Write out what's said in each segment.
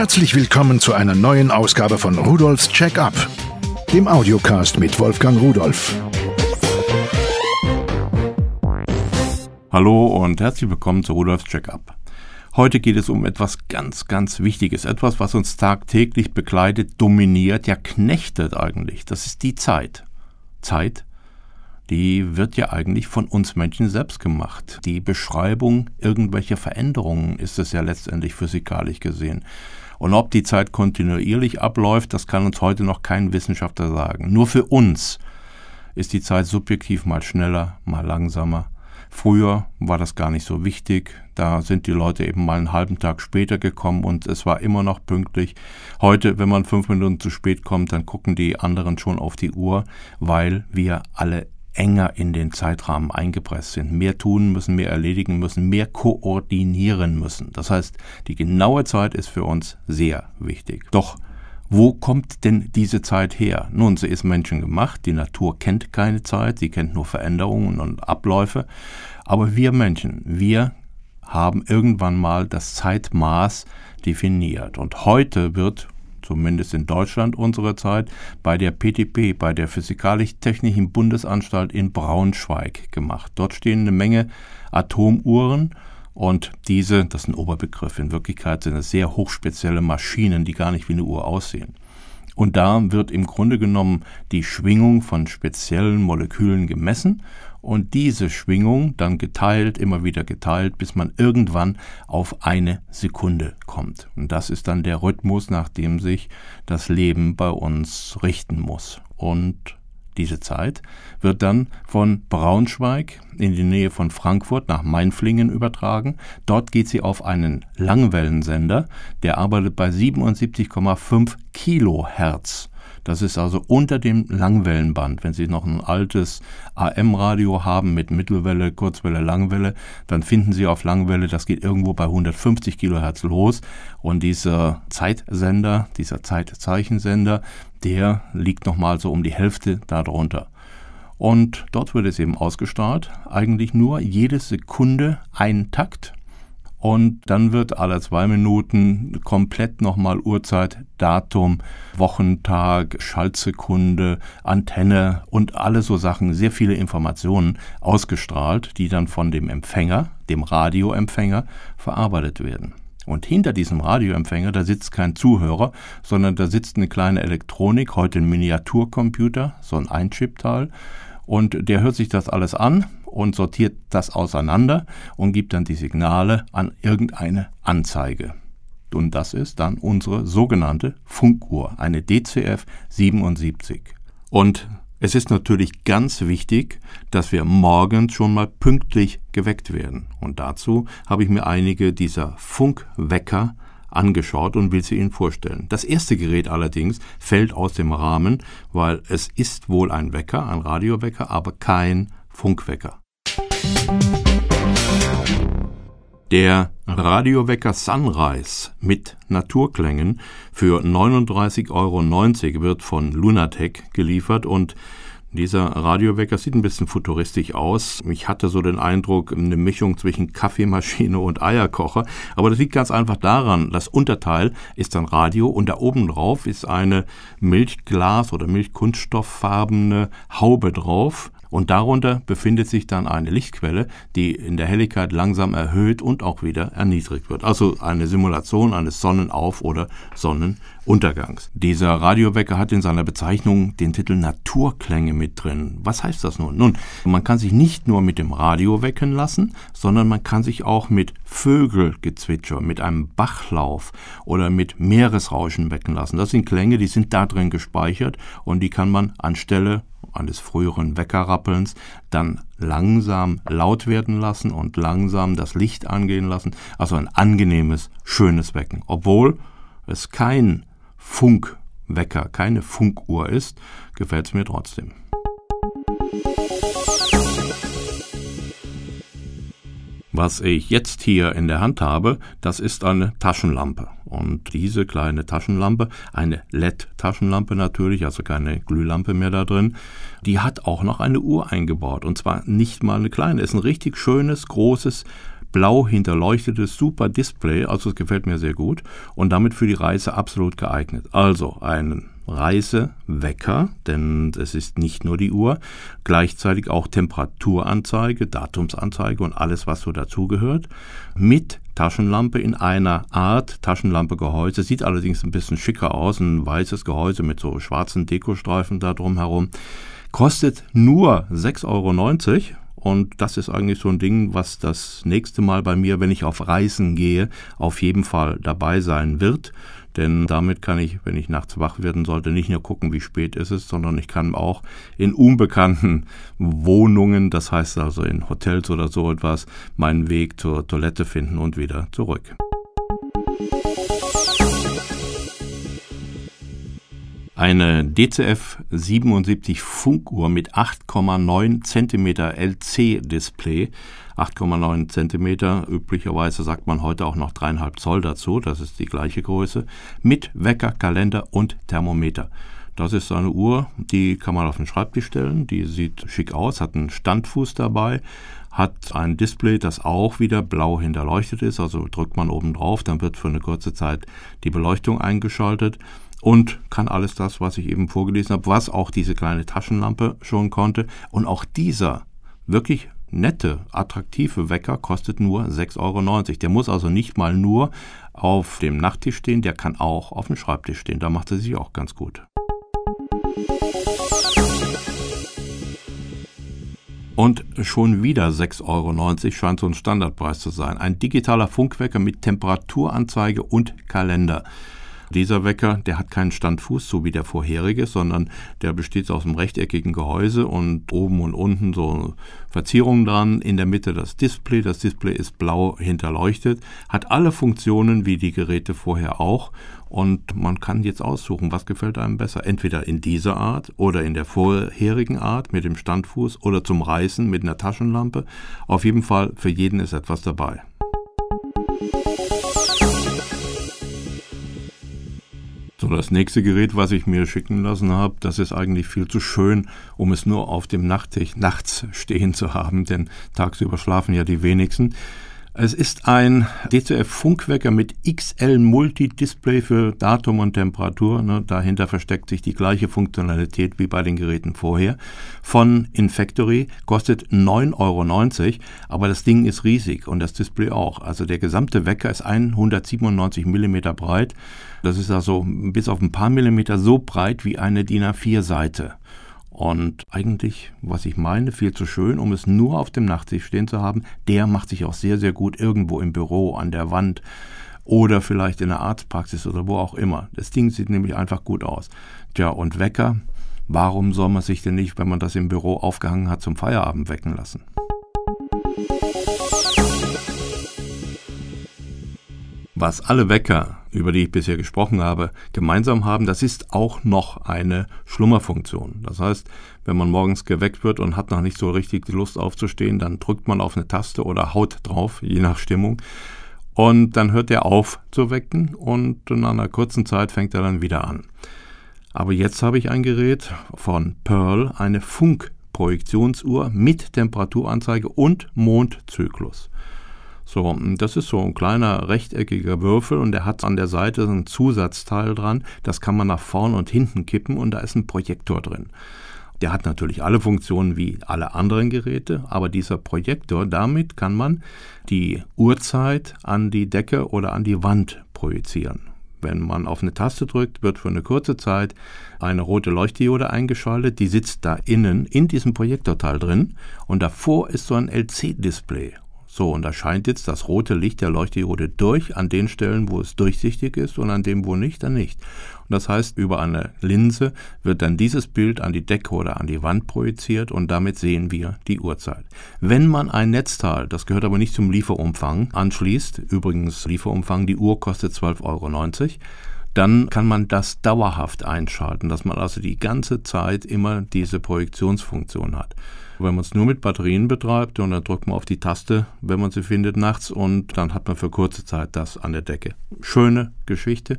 Herzlich willkommen zu einer neuen Ausgabe von Rudolfs Check-up, dem Audiocast mit Wolfgang Rudolf. Hallo und herzlich willkommen zu Rudolfs Check-up. Heute geht es um etwas ganz, ganz Wichtiges, etwas, was uns tagtäglich begleitet, dominiert, ja knechtet eigentlich. Das ist die Zeit. Zeit, die wird ja eigentlich von uns Menschen selbst gemacht. Die Beschreibung irgendwelcher Veränderungen ist es ja letztendlich physikalisch gesehen. Und ob die Zeit kontinuierlich abläuft, das kann uns heute noch kein Wissenschaftler sagen. Nur für uns ist die Zeit subjektiv mal schneller, mal langsamer. Früher war das gar nicht so wichtig. Da sind die Leute eben mal einen halben Tag später gekommen und es war immer noch pünktlich. Heute, wenn man fünf Minuten zu spät kommt, dann gucken die anderen schon auf die Uhr, weil wir alle enger in den Zeitrahmen eingepresst sind, mehr tun müssen, mehr erledigen müssen, mehr koordinieren müssen. Das heißt, die genaue Zeit ist für uns sehr wichtig. Doch wo kommt denn diese Zeit her? Nun, sie ist menschengemacht, die Natur kennt keine Zeit, sie kennt nur Veränderungen und Abläufe, aber wir Menschen, wir haben irgendwann mal das Zeitmaß definiert. Und heute wird, zumindest in Deutschland unsere Zeit, bei der PTP, bei der Physikalisch-Technischen Bundesanstalt in Braunschweig gemacht. Dort stehen eine Menge Atomuhren und diese, das ist ein Oberbegriff, in Wirklichkeit sind es sehr hochspezielle Maschinen, die gar nicht wie eine Uhr aussehen. Und da wird im Grunde genommen die Schwingung von speziellen Molekülen gemessen und diese Schwingung dann geteilt, immer wieder geteilt, bis man irgendwann auf eine Sekunde kommt. Und das ist dann der Rhythmus, nach dem sich das Leben bei uns richten muss. Und diese Zeit wird dann von Braunschweig in die Nähe von Frankfurt nach Mainflingen übertragen. Dort geht sie auf einen Langwellensender, der arbeitet bei 77,5 Kilohertz. Das ist also unter dem Langwellenband. Wenn Sie noch ein altes AM-Radio haben mit Mittelwelle, Kurzwelle, Langwelle, dann finden Sie auf Langwelle, das geht irgendwo bei 150 Kilohertz los. Und dieser Zeitsender, dieser Zeitzeichensender, der liegt nochmal so um die Hälfte darunter. Und dort wird es eben ausgestrahlt, eigentlich nur jede Sekunde ein Takt und dann wird alle zwei Minuten komplett nochmal Uhrzeit, Datum, Wochentag, Schaltsekunde, Antenne und alle so Sachen, sehr viele Informationen ausgestrahlt, die dann von dem Empfänger, dem Radioempfänger, verarbeitet werden. Und hinter diesem Radioempfänger, da sitzt kein Zuhörer, sondern da sitzt eine kleine Elektronik, heute ein Miniaturcomputer, so ein Einchip-Teil. Und der hört sich das alles an und sortiert das auseinander und gibt dann die Signale an irgendeine Anzeige. Und das ist dann unsere sogenannte Funkuhr, eine DCF 77. Und es ist natürlich ganz wichtig, dass wir morgens schon mal pünktlich geweckt werden. Und dazu habe ich mir einige dieser Funkwecker angeschaut und will sie Ihnen vorstellen. Das erste Gerät allerdings fällt aus dem Rahmen, weil es ist wohl ein Wecker, ein Radiowecker, aber kein Funkwecker. Der Radiowecker Sunrise mit Naturklängen für 39,90 Euro wird von Lunatec geliefert und dieser Radiowecker sieht ein bisschen futuristisch aus. Ich hatte so den Eindruck, eine Mischung zwischen Kaffeemaschine und Eierkocher. Aber das liegt ganz einfach daran, das Unterteil ist ein Radio und da oben drauf ist eine Milchglas- oder Milchkunststofffarbene Haube drauf. Und darunter befindet sich dann eine Lichtquelle, die in der Helligkeit langsam erhöht und auch wieder erniedrigt wird. Also eine Simulation eines Sonnenauf- oder Sonnenuntergangs. Dieser Radiowecker hat in seiner Bezeichnung den Titel Naturklänge mit drin. Was heißt das nun? Nun, man kann sich nicht nur mit dem Radio wecken lassen, sondern man kann sich auch mit Vögelgezwitscher, mit einem Bachlauf oder mit Meeresrauschen wecken lassen. Das sind Klänge, die sind da drin gespeichert und die kann man anstelle eines früheren Weckerrappelns dann langsam laut werden lassen und langsam das Licht angehen lassen. Also ein angenehmes, schönes Wecken. Obwohl es kein Funkwecker, keine Funkuhr ist, gefällt es mir trotzdem. Was ich jetzt hier in der Hand habe, das ist eine Taschenlampe. Und diese kleine Taschenlampe, eine LED-Taschenlampe natürlich, also keine Glühlampe mehr da drin, die hat auch noch eine Uhr eingebaut. Und zwar nicht mal eine kleine, ist ein richtig schönes, großes blau hinterleuchtetes super Display, also es gefällt mir sehr gut und damit für die Reise absolut geeignet. Also einen Reisewecker, denn es ist nicht nur die Uhr, gleichzeitig auch Temperaturanzeige, Datumsanzeige und alles, was so dazugehört, mit Taschenlampe in einer Art Taschenlampe-Gehäuse, sieht allerdings ein bisschen schicker aus, ein weißes Gehäuse mit so schwarzen Dekostreifen da drumherum, kostet nur 6,90 Euro und das ist eigentlich so ein Ding, was das nächste Mal bei mir, wenn ich auf Reisen gehe, auf jeden Fall dabei sein wird. Denn damit kann ich, wenn ich nachts wach werden sollte, nicht nur gucken, wie spät ist es, sondern ich kann auch in unbekannten Wohnungen, das heißt also in Hotels oder so etwas, meinen Weg zur Toilette finden und wieder zurück. Eine DCF 77 Funkuhr mit 8,9 cm LC-Display. 8,9 cm, üblicherweise sagt man heute auch noch 3,5 Zoll dazu, das ist die gleiche Größe, mit Wecker, Kalender und Thermometer. Das ist eine Uhr, die kann man auf den Schreibtisch stellen, die sieht schick aus, hat einen Standfuß dabei, hat ein Display, das auch wieder blau hinterleuchtet ist, also drückt man oben drauf, dann wird für eine kurze Zeit die Beleuchtung eingeschaltet und kann alles das, was ich eben vorgelesen habe, was auch diese kleine Taschenlampe schon konnte. Und auch dieser wirklich nette, attraktive Wecker kostet nur 6,90 Euro. Der muss also nicht mal nur auf dem Nachttisch stehen, der kann auch auf dem Schreibtisch stehen. Da macht er sich auch ganz gut. Und schon wieder 6,90 Euro scheint so ein Standardpreis zu sein. Ein digitaler Funkwecker mit Temperaturanzeige und Kalender. Dieser Wecker, der hat keinen Standfuß, so wie der vorherige, sondern der besteht aus einem rechteckigen Gehäuse und oben und unten so Verzierungen dran. In der Mitte das Display. Das Display ist blau hinterleuchtet, hat alle Funktionen wie die Geräte vorher auch. Und man kann jetzt aussuchen, was gefällt einem besser. Entweder in dieser Art oder in der vorherigen Art mit dem Standfuß oder zum Reißen mit einer Taschenlampe. Auf jeden Fall, für jeden ist etwas dabei. So, das nächste Gerät, was ich mir schicken lassen habe, das ist eigentlich viel zu schön, um es nur auf dem Nachttisch nachts stehen zu haben, denn tagsüber schlafen ja die wenigsten. Es ist ein DCF-Funkwecker mit XL Multi-Display für Datum und Temperatur. Ne, dahinter versteckt sich die gleiche Funktionalität wie bei den Geräten vorher. Von Infactory kostet 9,90 Euro, aber das Ding ist riesig und das Display auch. Also der gesamte Wecker ist 197 mm breit. Das ist also bis auf ein paar Millimeter so breit wie eine DIN A4-Seite. Und eigentlich, was ich meine, viel zu schön, um es nur auf dem Nachttisch stehen zu haben. Der macht sich auch sehr, sehr gut irgendwo im Büro, an der Wand oder vielleicht in der Arztpraxis oder wo auch immer. Das Ding sieht nämlich einfach gut aus. Tja, und Wecker, warum soll man sich denn nicht, wenn man das im Büro aufgehangen hat, zum Feierabend wecken lassen? Was alle Wecker, über die ich bisher gesprochen habe, gemeinsam haben, das ist auch noch eine Schlummerfunktion. Das heißt, wenn man morgens geweckt wird und hat noch nicht so richtig die Lust aufzustehen, dann drückt man auf eine Taste oder haut drauf, je nach Stimmung. Und dann hört er auf zu wecken und nach einer kurzen Zeit fängt er dann wieder an. Aber jetzt habe ich ein Gerät von Pearl, eine Funkprojektionsuhr mit Temperaturanzeige und Mondzyklus. So, das ist so ein kleiner rechteckiger Würfel und der hat an der Seite so ein Zusatzteil dran. Das kann man nach vorn und hinten kippen und da ist ein Projektor drin. Der hat natürlich alle Funktionen wie alle anderen Geräte, aber dieser Projektor, damit kann man die Uhrzeit an die Decke oder an die Wand projizieren. Wenn man auf eine Taste drückt, wird für eine kurze Zeit eine rote Leuchtdiode eingeschaltet. Die sitzt da innen in diesem Projektorteil drin und davor ist so ein LC-Display. So, und da scheint jetzt das rote Licht der Leuchtdiode durch an den Stellen, wo es durchsichtig ist und an dem, wo nicht, dann nicht. Und das heißt, über eine Linse wird dann dieses Bild an die Decke oder an die Wand projiziert und damit sehen wir die Uhrzeit. Wenn man ein Netzteil, das gehört aber nicht zum Lieferumfang, anschließt, übrigens Lieferumfang, die Uhr kostet 12,90 Euro, dann kann man das dauerhaft einschalten, dass man also die ganze Zeit immer diese Projektionsfunktion hat. Wenn man es nur mit Batterien betreibt und dann drückt man auf die Taste, wenn man sie findet nachts und dann hat man für kurze Zeit das an der Decke. Schöne Geschichte,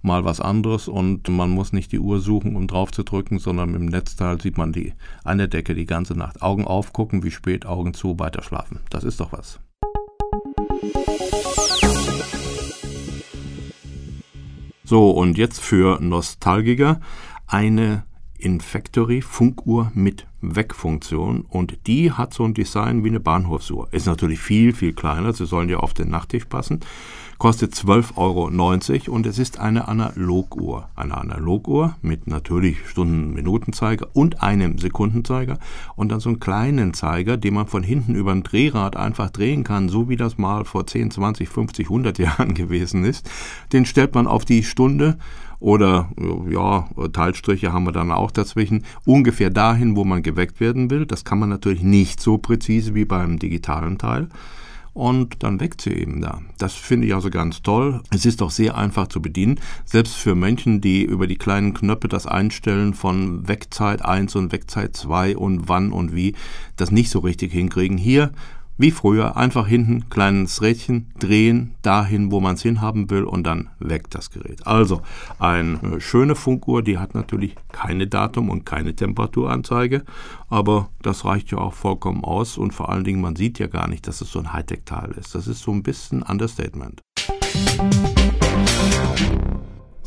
mal was anderes und man muss nicht die Uhr suchen, um drauf zu drücken, sondern im Netzteil sieht man die an der Decke die ganze Nacht. Augen aufgucken, wie spät, Augen zu, weiter schlafen. Das ist doch was. So, und jetzt für Nostalgiker eine Infactory Funkuhr mit Wegfunktion und die hat so ein Design wie eine Bahnhofsuhr. Ist natürlich viel, viel kleiner, sie sollen ja auf den Nachttisch passen. Kostet 12,90 Euro und es ist eine Analoguhr. Eine Analoguhr mit natürlich Stunden-Minutenzeiger und einem Sekundenzeiger und dann so einen kleinen Zeiger, den man von hinten über ein Drehrad einfach drehen kann, so wie das mal vor 10, 20, 50, 100 Jahren gewesen ist. Den stellt man auf die Stunde oder ja, Teilstriche haben wir dann auch dazwischen, ungefähr dahin, wo man geweckt werden will. Das kann man natürlich nicht so präzise wie beim digitalen Teil. Und dann weckt sie eben da. Das finde ich also ganz toll. Es ist auch sehr einfach zu bedienen. Selbst für Menschen, die über die kleinen Knöpfe das Einstellen von Wegzeit 1 und Wegzeit 2 und wann und wie das nicht so richtig hinkriegen. Hier wie früher einfach hinten kleines Rädchen drehen, dahin, wo man es hinhaben will und dann weg das Gerät. Also eine schöne Funkuhr, die hat natürlich keine Datum und keine Temperaturanzeige, aber das reicht ja auch vollkommen aus und vor allen Dingen, man sieht ja gar nicht, dass es so ein Hightech-Teil ist. Das ist so ein bisschen Understatement.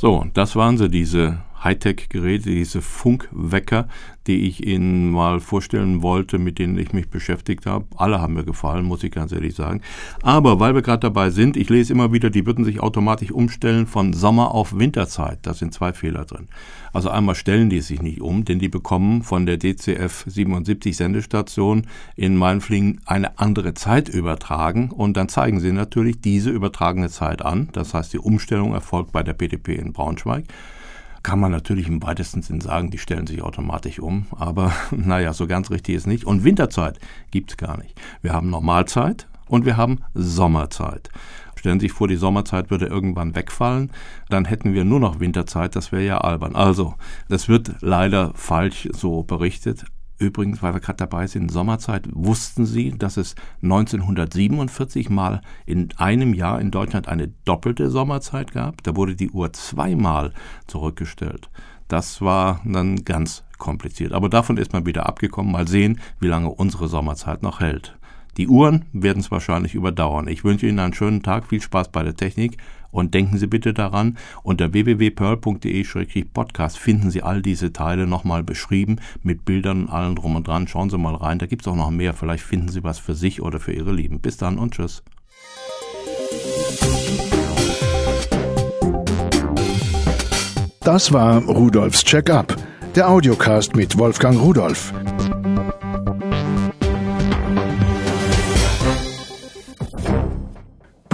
So, das waren sie, diese Hightech-Geräte, diese Funkwecker, die ich Ihnen mal vorstellen wollte, mit denen ich mich beschäftigt habe. Alle haben mir gefallen, muss ich ganz ehrlich sagen. Aber weil wir gerade dabei sind, ich lese immer wieder, die würden sich automatisch umstellen von Sommer auf Winterzeit. Da sind zwei Fehler drin. Also einmal stellen die sich nicht um, denn die bekommen von der DCF 77 Sendestation in Mainflingen eine andere Zeit übertragen und dann zeigen sie natürlich diese übertragene Zeit an. Das heißt, die Umstellung erfolgt bei der PDP in Braunschweig kann man natürlich im weitesten Sinn sagen, die stellen sich automatisch um, aber naja, so ganz richtig ist nicht. Und Winterzeit gibt es gar nicht. Wir haben Normalzeit und wir haben Sommerzeit. Stellen Sie sich vor, die Sommerzeit würde irgendwann wegfallen, dann hätten wir nur noch Winterzeit, das wäre ja albern. Also, das wird leider falsch so berichtet. Übrigens, weil wir gerade dabei sind, Sommerzeit, wussten Sie, dass es 1947 mal in einem Jahr in Deutschland eine doppelte Sommerzeit gab? Da wurde die Uhr zweimal zurückgestellt. Das war dann ganz kompliziert. Aber davon ist man wieder abgekommen. Mal sehen, wie lange unsere Sommerzeit noch hält. Die Uhren werden es wahrscheinlich überdauern. Ich wünsche Ihnen einen schönen Tag, viel Spaß bei der Technik und denken Sie bitte daran, unter www.pearl.de-podcast finden Sie all diese Teile nochmal beschrieben mit Bildern und allem drum und dran. Schauen Sie mal rein, da gibt es auch noch mehr. Vielleicht finden Sie was für sich oder für Ihre Lieben. Bis dann und tschüss. Das war Rudolfs Check-up, der Audiocast mit Wolfgang Rudolf.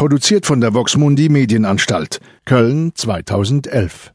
Produziert von der Voxmundi Medienanstalt. Köln 2011.